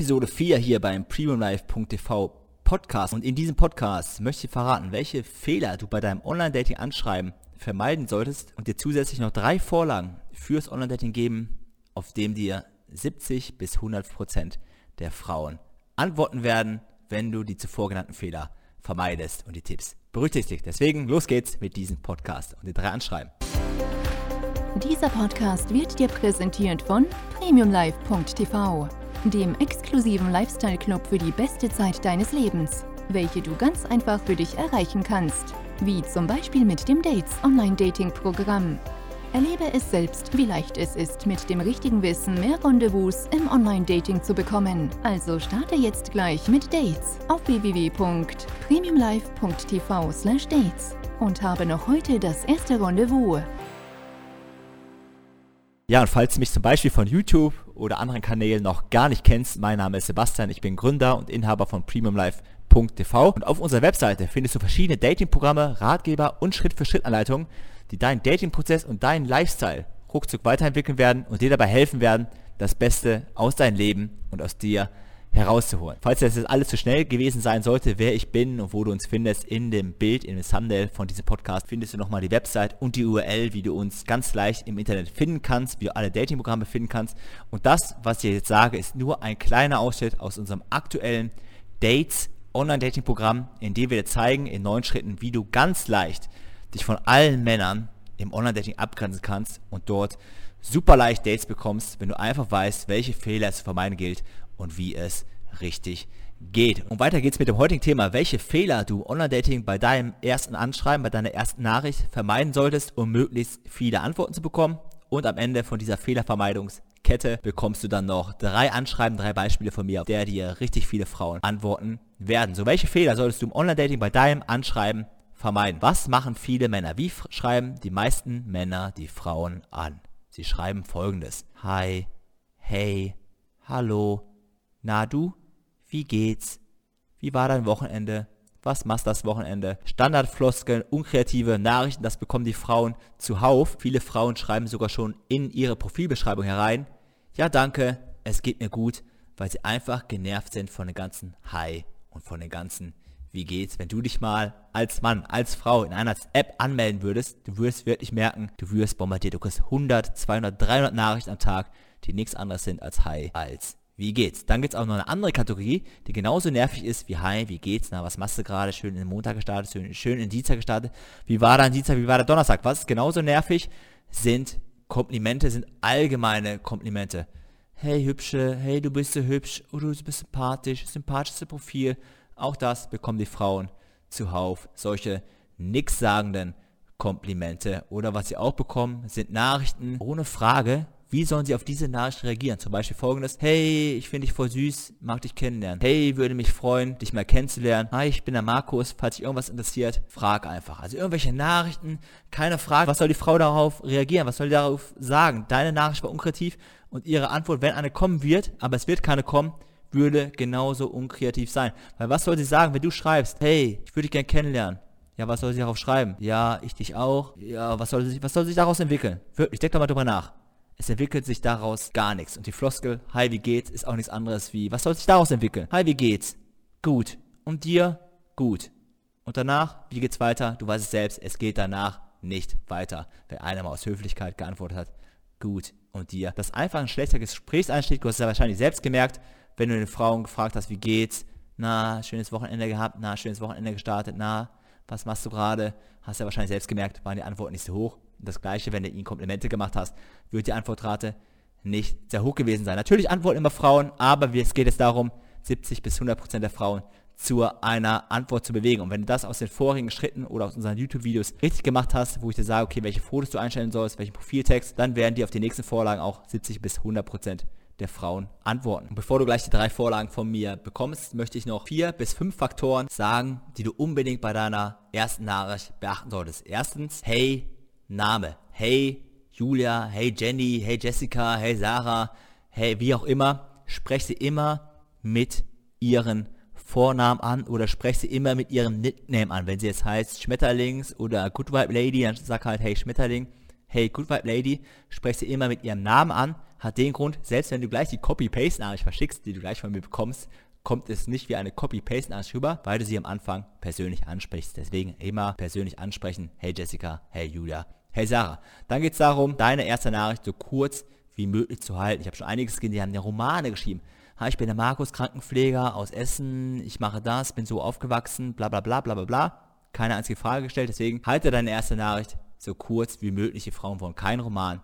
Episode 4 hier beim premiumlife.tv Podcast. Und in diesem Podcast möchte ich verraten, welche Fehler du bei deinem Online-Dating-Anschreiben vermeiden solltest und dir zusätzlich noch drei Vorlagen fürs Online-Dating geben, auf dem dir 70 bis 100 Prozent der Frauen antworten werden, wenn du die zuvor genannten Fehler vermeidest und die Tipps berücksichtigst. Deswegen los geht's mit diesem Podcast und den drei Anschreiben. Dieser Podcast wird dir präsentiert von premiumlife.tv, dem exklusiven Lifestyle-Club für die beste Zeit deines Lebens, welche du ganz einfach für dich erreichen kannst, wie zum Beispiel mit dem Dates Online-Dating-Programm. Erlebe es selbst, wie leicht es ist, mit dem richtigen Wissen mehr Rendezvous im Online-Dating zu bekommen. Also starte jetzt gleich mit Dates auf www.premiumlife.tv/dates und habe noch heute das erste Rendezvous. Ja, und falls du mich zum Beispiel von YouTube oder anderen Kanälen noch gar nicht kennst, mein Name ist Sebastian, ich bin Gründer und Inhaber von PremiumLife.tv und auf unserer Webseite findest du verschiedene Datingprogramme, Ratgeber und Schritt-für-Schritt-Anleitungen, die deinen Datingprozess und deinen Lifestyle ruckzuck weiterentwickeln werden und dir dabei helfen werden, das Beste aus deinem Leben und aus dir herauszuholen. Falls das jetzt alles zu schnell gewesen sein sollte, wer ich bin und wo du uns findest, in dem Bild, in dem Thumbnail von diesem Podcast findest du nochmal die Website und die URL, wie du uns ganz leicht im Internet finden kannst, wie du alle Datingprogramme finden kannst. Und das, was ich jetzt sage, ist nur ein kleiner Ausschnitt aus unserem aktuellen Dates Online-Dating-Programm, in dem wir dir zeigen in neun Schritten, wie du ganz leicht dich von allen Männern im Online-Dating abgrenzen kannst und dort super leicht Dates bekommst, wenn du einfach weißt, welche Fehler es zu vermeiden gilt und wie es richtig geht. Und weiter geht's mit dem heutigen Thema, welche Fehler du Online-Dating bei deinem ersten Anschreiben, bei deiner ersten Nachricht vermeiden solltest, um möglichst viele Antworten zu bekommen. Und am Ende von dieser Fehlervermeidungskette bekommst du dann noch drei Anschreiben, drei Beispiele von mir, auf der dir richtig viele Frauen antworten werden. So, welche Fehler solltest du im Online-Dating bei deinem Anschreiben vermeiden? Was machen viele Männer? Wie schreiben die meisten Männer die Frauen an? Sie schreiben folgendes. Hi, hey, hallo, na du, wie geht's? Wie war dein Wochenende? Was machst das Wochenende? Standardfloskeln, unkreative Nachrichten, das bekommen die Frauen zuhauf. Viele Frauen schreiben sogar schon in ihre Profilbeschreibung herein. Ja, danke, es geht mir gut, weil sie einfach genervt sind von den ganzen Hi und von den ganzen Wie geht's? Wenn du dich mal als Mann, als Frau in einer App anmelden würdest, du wirst wirklich merken, du wirst bombardiert. Du kriegst 100, 200, 300 Nachrichten am Tag, die nichts anderes sind als Hi, als wie geht's? Dann gibt es auch noch eine andere Kategorie, die genauso nervig ist wie Hi, wie geht's? Na, was machst du gerade? Schön in den Montag gestartet, schön, schön in Dienstag gestartet. Wie war dein Dienstag, wie war der Donnerstag? Was ist genauso nervig? Sind Komplimente, sind allgemeine Komplimente. Hey Hübsche, hey du bist so hübsch, oh, du bist sympathisch, sympathisches Profil. Auch das bekommen die Frauen zuhauf. Solche nichtssagenden Komplimente. Oder was sie auch bekommen, sind Nachrichten ohne Frage, wie sollen sie auf diese Nachricht reagieren? Zum Beispiel folgendes, hey, ich finde dich voll süß, mag dich kennenlernen. Hey, würde mich freuen, dich mal kennenzulernen. Hi, ich bin der Markus, falls dich irgendwas interessiert, frag einfach. Also irgendwelche Nachrichten, keine Frage, was soll die Frau darauf reagieren? Was soll die darauf sagen? Deine Nachricht war unkreativ und ihre Antwort, wenn eine kommen wird, aber es wird keine kommen, würde genauso unkreativ sein. Weil was soll sie sagen, wenn du schreibst, hey, ich würde dich gerne kennenlernen? Ja, was soll sie darauf schreiben? Ja, ich dich auch. Ja, was soll sich, was soll sich daraus entwickeln? Wirklich, denk doch mal drüber nach es entwickelt sich daraus gar nichts. Und die Floskel, hi, wie geht's, ist auch nichts anderes wie, was soll sich daraus entwickeln? Hi, wie geht's? Gut. Und dir? Gut. Und danach, wie geht's weiter? Du weißt es selbst, es geht danach nicht weiter. Wenn einer mal aus Höflichkeit geantwortet hat, gut. Und dir? Das ist einfach ein schlechter Gesprächseinstieg, du hast es ja wahrscheinlich selbst gemerkt, wenn du den Frauen gefragt hast, wie geht's? Na, schönes Wochenende gehabt, na, schönes Wochenende gestartet, na, was machst du gerade? Hast du ja wahrscheinlich selbst gemerkt, waren die Antworten nicht so hoch. Das gleiche, wenn du ihnen Komplimente gemacht hast, wird die Antwortrate nicht sehr hoch gewesen sein. Natürlich antworten immer Frauen, aber es geht jetzt darum, 70 bis 100 Prozent der Frauen zu einer Antwort zu bewegen. Und wenn du das aus den vorigen Schritten oder aus unseren YouTube-Videos richtig gemacht hast, wo ich dir sage, okay, welche Fotos du einstellen sollst, welchen Profiltext, dann werden dir auf die nächsten Vorlagen auch 70 bis 100 Prozent der Frauen antworten. Und bevor du gleich die drei Vorlagen von mir bekommst, möchte ich noch vier bis fünf Faktoren sagen, die du unbedingt bei deiner ersten Nachricht beachten solltest. Erstens, hey, Name. Hey Julia, hey Jenny, hey Jessica, hey Sarah, hey wie auch immer. Sprech sie immer mit ihren Vornamen an oder sprech sie immer mit ihrem Nickname an. Wenn sie jetzt heißt Schmetterlings oder Good Vibe Lady, dann sag halt hey Schmetterling, hey Good Vibe Lady, sprech sie immer mit ihrem Namen an, hat den Grund, selbst wenn du gleich die Copy-Paste-Nachricht verschickst, die du gleich von mir bekommst, kommt es nicht wie eine Copy-Paste-Nachricht rüber, weil du sie am Anfang persönlich ansprichst. Deswegen immer persönlich ansprechen. Hey Jessica, hey Julia, hey Sarah. Dann geht es darum, deine erste Nachricht so kurz wie möglich zu halten. Ich habe schon einiges gesehen, die haben ja Romane geschrieben. Hi, ich bin der Markus, Krankenpfleger aus Essen, ich mache das, bin so aufgewachsen, bla bla bla bla bla bla. Keine einzige Frage gestellt, deswegen halte deine erste Nachricht so kurz wie möglich. Die Frauen wollen keinen Roman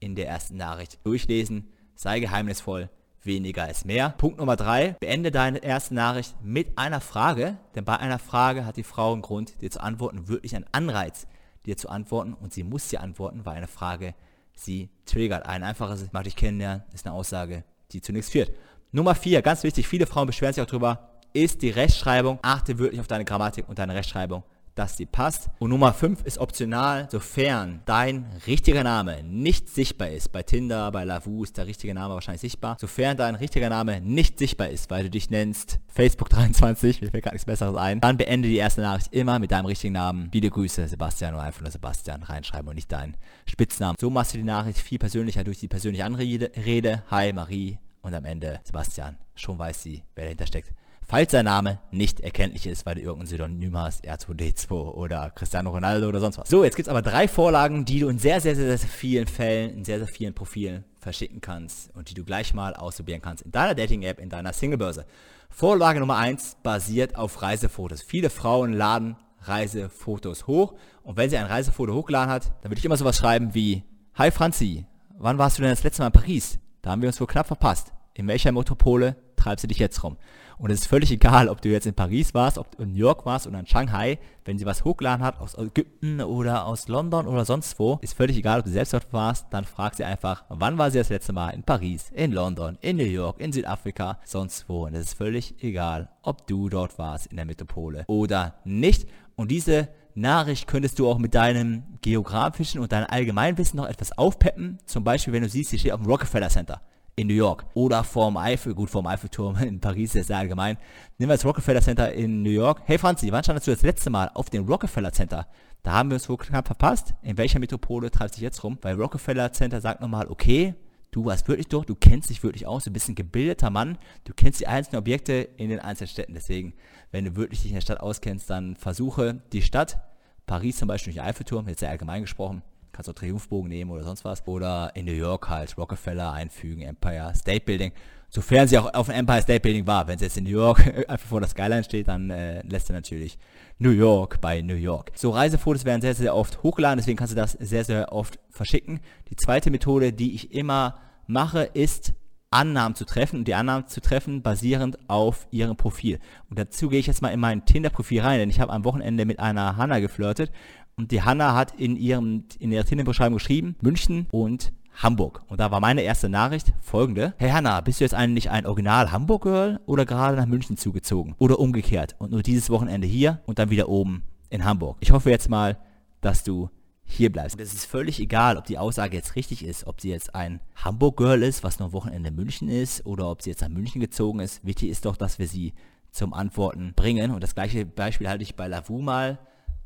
in der ersten Nachricht durchlesen. Sei geheimnisvoll, weniger ist mehr. Punkt Nummer drei, beende deine erste Nachricht mit einer Frage, denn bei einer Frage hat die Frau einen Grund, dir zu antworten, wirklich einen Anreiz, dir zu antworten und sie muss dir antworten, weil eine Frage sie triggert. Ein einfaches, ich mag dich kennenlernen, ist eine Aussage, die zu nichts führt. Nummer vier, ganz wichtig, viele Frauen beschweren sich auch drüber, ist die Rechtschreibung. Achte wirklich auf deine Grammatik und deine Rechtschreibung dass sie passt. Und Nummer 5 ist optional, sofern dein richtiger Name nicht sichtbar ist. Bei Tinder, bei Lavu ist der richtige Name wahrscheinlich sichtbar. Sofern dein richtiger Name nicht sichtbar ist, weil du dich nennst Facebook23, mir fällt gar nichts Besseres ein, dann beende die erste Nachricht immer mit deinem richtigen Namen. Viele Grüße, Sebastian oder einfach nur Sebastian reinschreiben und nicht deinen Spitznamen. So machst du die Nachricht viel persönlicher durch die persönliche Anrede. Hi Marie und am Ende Sebastian. Schon weiß sie, wer dahinter steckt falls sein Name nicht erkenntlich ist, weil du irgendein Synonym hast, R2D2 oder Cristiano Ronaldo oder sonst was. So, jetzt gibt es aber drei Vorlagen, die du in sehr, sehr, sehr, sehr vielen Fällen, in sehr, sehr vielen Profilen verschicken kannst und die du gleich mal ausprobieren kannst in deiner Dating-App, in deiner Singlebörse. Vorlage Nummer eins basiert auf Reisefotos. Viele Frauen laden Reisefotos hoch und wenn sie ein Reisefoto hochgeladen hat, dann würde ich immer sowas schreiben wie Hi Franzi, wann warst du denn das letzte Mal in Paris? Da haben wir uns wohl knapp verpasst. In welcher Metropole treibst du dich jetzt rum? Und es ist völlig egal, ob du jetzt in Paris warst, ob du in New York warst oder in Shanghai, wenn sie was hochgeladen hat aus Ägypten oder aus London oder sonst wo, ist völlig egal, ob du selbst dort warst, dann frag sie einfach, wann war sie das letzte Mal in Paris, in London, in New York, in Südafrika, sonst wo. Und es ist völlig egal, ob du dort warst in der Metropole oder nicht. Und diese Nachricht könntest du auch mit deinem geografischen und deinem Allgemeinwissen noch etwas aufpeppen. Zum Beispiel, wenn du siehst, sie steht auf dem Rockefeller Center in New York oder vorm Eiffel, gut vorm Eiffelturm in Paris ist sehr allgemein. Nehmen wir das Rockefeller Center in New York. Hey Franzi, wann standest du das letzte Mal auf dem Rockefeller Center? Da haben wir uns wohl knapp verpasst. In welcher Metropole treibst du dich jetzt rum? Weil Rockefeller Center sagt nochmal, okay, du warst wirklich durch, du kennst dich wirklich aus, du bist ein gebildeter Mann, du kennst die einzelnen Objekte in den einzelnen Städten. Deswegen, wenn du wirklich dich in der Stadt auskennst, dann versuche die Stadt, Paris zum Beispiel durch den Eiffelturm, jetzt sehr allgemein gesprochen, kannst auch Triumphbogen nehmen oder sonst was. Oder in New York halt Rockefeller einfügen, Empire State Building. Sofern sie auch auf dem Empire State Building war. Wenn sie jetzt in New York einfach vor der Skyline steht, dann äh, lässt er natürlich New York bei New York. So Reisefotos werden sehr, sehr oft hochgeladen, deswegen kannst du das sehr, sehr oft verschicken. Die zweite Methode, die ich immer mache, ist Annahmen zu treffen und die Annahmen zu treffen basierend auf ihrem Profil. Und dazu gehe ich jetzt mal in mein Tinder-Profil rein, denn ich habe am Wochenende mit einer Hanna geflirtet und die Hanna hat in ihrem, in ihrer Tinder-Beschreibung geschrieben, München und Hamburg. Und da war meine erste Nachricht folgende. Hey Hanna, bist du jetzt eigentlich ein Original Hamburg-Girl oder gerade nach München zugezogen? Oder umgekehrt und nur dieses Wochenende hier und dann wieder oben in Hamburg. Ich hoffe jetzt mal, dass du hier bleibst. Und es ist völlig egal, ob die Aussage jetzt richtig ist, ob sie jetzt ein Hamburg-Girl ist, was nur Wochenende in München ist, oder ob sie jetzt nach München gezogen ist. Wichtig ist doch, dass wir sie zum Antworten bringen. Und das gleiche Beispiel halte ich bei Lavu mal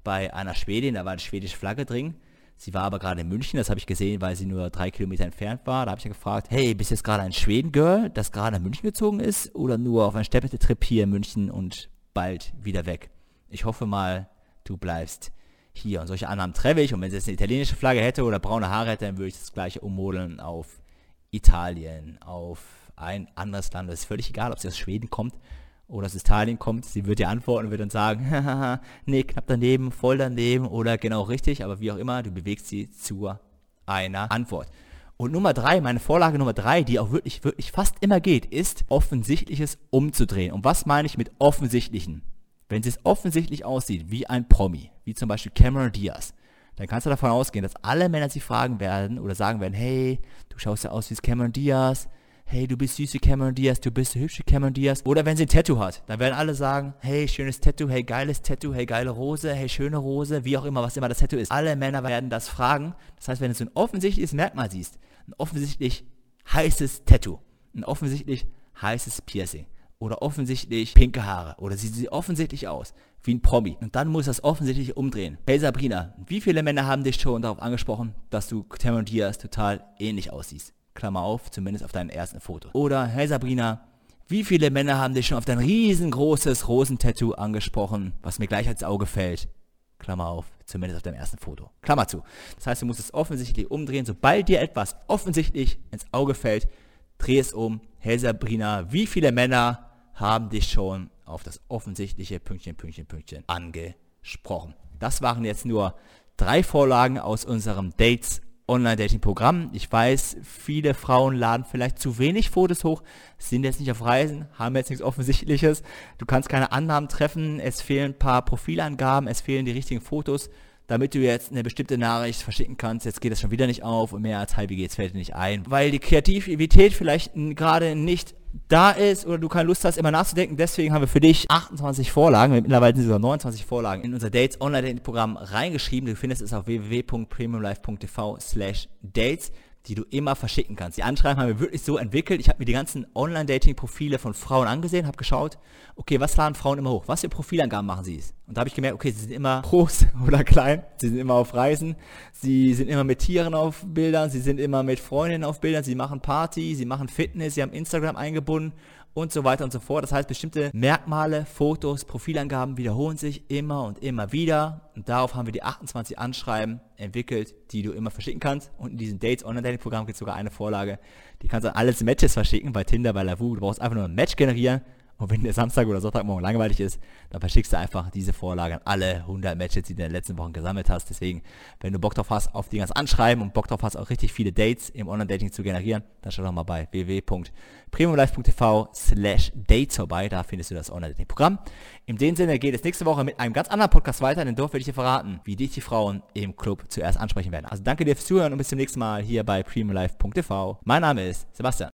bei einer Schwedin, da war eine schwedische Flagge drin. Sie war aber gerade in München, das habe ich gesehen, weil sie nur drei Kilometer entfernt war. Da habe ich ja gefragt, hey, bist du jetzt gerade ein Schweden-Girl, das gerade nach München gezogen ist oder nur auf einen Städtetrip hier in München und bald wieder weg? Ich hoffe mal, du bleibst hier. Und solche Annahmen treffe ich. Und wenn sie jetzt eine italienische Flagge hätte oder braune Haare hätte, dann würde ich das gleiche ummodeln auf Italien, auf ein anderes Land. Das ist völlig egal, ob sie aus Schweden kommt oder aus Italien kommt, sie wird dir antworten und wird dann sagen, nee, knapp daneben, voll daneben oder genau richtig, aber wie auch immer, du bewegst sie zu einer Antwort. Und Nummer drei, meine Vorlage Nummer drei, die auch wirklich, wirklich fast immer geht, ist Offensichtliches umzudrehen. Und was meine ich mit Offensichtlichen? Wenn es offensichtlich aussieht wie ein Promi, wie zum Beispiel Cameron Diaz, dann kannst du davon ausgehen, dass alle Männer sie fragen werden oder sagen werden, hey, du schaust ja aus wie Cameron Diaz, hey, du bist süße Cameron Diaz, du bist hübsche Cameron Diaz. Oder wenn sie ein Tattoo hat, dann werden alle sagen, hey, schönes Tattoo, hey, geiles Tattoo, hey, geile Rose, hey, schöne Rose, wie auch immer, was immer das Tattoo ist. Alle Männer werden das fragen. Das heißt, wenn du so ein offensichtliches Merkmal siehst, ein offensichtlich heißes Tattoo, ein offensichtlich heißes Piercing oder offensichtlich pinke Haare oder sieht sie offensichtlich aus wie ein Promi. Und dann muss das offensichtlich umdrehen. Hey Sabrina, wie viele Männer haben dich schon darauf angesprochen, dass du Cameron Diaz total ähnlich aussiehst? Klammer auf, zumindest auf deinen ersten Foto. Oder, hey Sabrina, wie viele Männer haben dich schon auf dein riesengroßes Rosentattoo angesprochen, was mir gleich ins Auge fällt? Klammer auf, zumindest auf deinem ersten Foto. Klammer zu. Das heißt, du musst es offensichtlich umdrehen. Sobald dir etwas offensichtlich ins Auge fällt, dreh es um. Hey Sabrina, wie viele Männer haben dich schon auf das offensichtliche Pünktchen, Pünktchen, Pünktchen angesprochen? Das waren jetzt nur drei Vorlagen aus unserem Dates Online-Dating-Programm. Ich weiß, viele Frauen laden vielleicht zu wenig Fotos hoch, sind jetzt nicht auf Reisen, haben jetzt nichts Offensichtliches. Du kannst keine Annahmen treffen, es fehlen ein paar Profilangaben, es fehlen die richtigen Fotos, damit du jetzt eine bestimmte Nachricht verschicken kannst. Jetzt geht das schon wieder nicht auf und mehr als halb geht's fällt dir nicht ein, weil die Kreativität vielleicht gerade nicht da ist oder du keine Lust hast, immer nachzudenken. Deswegen haben wir für dich 28 Vorlagen, mittlerweile sind sogar 29 Vorlagen, in unser Dates Online-Dating-Programm reingeschrieben. Du findest es auf www.premiumlife.tv slash dates die du immer verschicken kannst. Die Anschreiben haben wir wirklich so entwickelt. Ich habe mir die ganzen Online-Dating-Profile von Frauen angesehen, habe geschaut, okay, was laden Frauen immer hoch? Was für Profilangaben machen sie? Und da habe ich gemerkt, okay, sie sind immer groß oder klein, sie sind immer auf Reisen, sie sind immer mit Tieren auf Bildern, sie sind immer mit Freundinnen auf Bildern, sie machen Party, sie machen Fitness, sie haben Instagram eingebunden und so weiter und so fort. Das heißt, bestimmte Merkmale, Fotos, Profilangaben wiederholen sich immer und immer wieder. Und darauf haben wir die 28 Anschreiben entwickelt, die du immer verschicken kannst. Und in diesem Dates Online-Dating-Programm gibt es sogar eine Vorlage, die kannst du alles Matches verschicken bei Tinder, bei Lavu. Du brauchst einfach nur ein Match generieren und wenn der Samstag oder Sonntagmorgen langweilig ist, dann verschickst du einfach diese Vorlage an alle 100 Matches, die du in den letzten Wochen gesammelt hast. Deswegen, wenn du Bock drauf hast, auf die ganzen Anschreiben und Bock drauf hast, auch richtig viele Dates im Online-Dating zu generieren, dann schau doch mal bei www.premiumlife.tv slash dates vorbei. Da findest du das Online-Dating-Programm. In dem Sinne geht es nächste Woche mit einem ganz anderen Podcast weiter, denn dort werde ich dir verraten, wie dich die Frauen im Club zuerst ansprechen werden. Also danke dir fürs Zuhören und bis zum nächsten Mal hier bei premiumlife.tv. Mein Name ist Sebastian.